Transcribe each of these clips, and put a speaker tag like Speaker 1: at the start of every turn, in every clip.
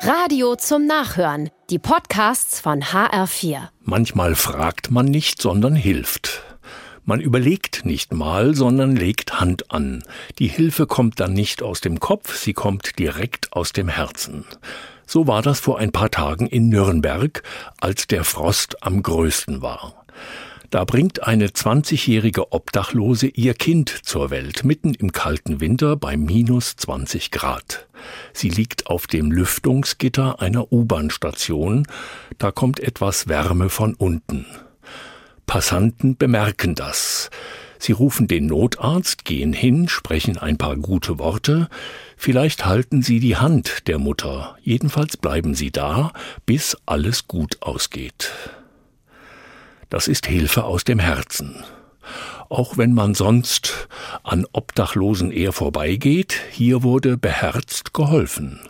Speaker 1: Radio zum Nachhören. Die Podcasts von HR4.
Speaker 2: Manchmal fragt man nicht, sondern hilft. Man überlegt nicht mal, sondern legt Hand an. Die Hilfe kommt dann nicht aus dem Kopf, sie kommt direkt aus dem Herzen. So war das vor ein paar Tagen in Nürnberg, als der Frost am größten war. Da bringt eine 20-jährige Obdachlose ihr Kind zur Welt, mitten im kalten Winter bei minus 20 Grad. Sie liegt auf dem Lüftungsgitter einer U-Bahn-Station, da kommt etwas Wärme von unten. Passanten bemerken das. Sie rufen den Notarzt, gehen hin, sprechen ein paar gute Worte, vielleicht halten sie die Hand der Mutter, jedenfalls bleiben sie da, bis alles gut ausgeht. Das ist Hilfe aus dem Herzen. Auch wenn man sonst an Obdachlosen eher vorbeigeht, hier wurde beherzt geholfen.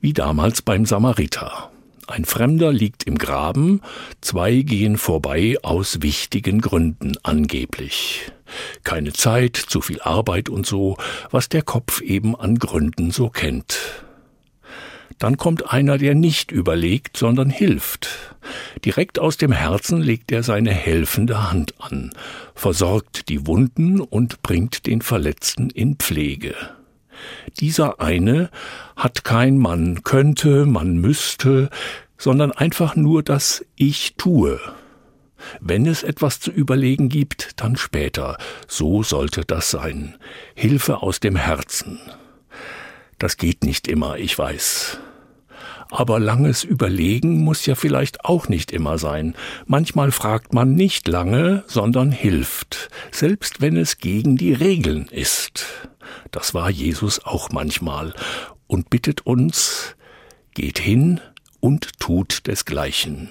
Speaker 2: Wie damals beim Samariter. Ein Fremder liegt im Graben, zwei gehen vorbei aus wichtigen Gründen angeblich. Keine Zeit, zu viel Arbeit und so, was der Kopf eben an Gründen so kennt. Dann kommt einer, der nicht überlegt, sondern hilft. Direkt aus dem Herzen legt er seine helfende Hand an, versorgt die Wunden und bringt den Verletzten in Pflege. Dieser eine hat kein man könnte, man müsste, sondern einfach nur das Ich tue. Wenn es etwas zu überlegen gibt, dann später. So sollte das sein. Hilfe aus dem Herzen. Das geht nicht immer, ich weiß. Aber langes Überlegen muss ja vielleicht auch nicht immer sein. Manchmal fragt man nicht lange, sondern hilft, selbst wenn es gegen die Regeln ist. Das war Jesus auch manchmal und bittet uns, geht hin und tut desgleichen.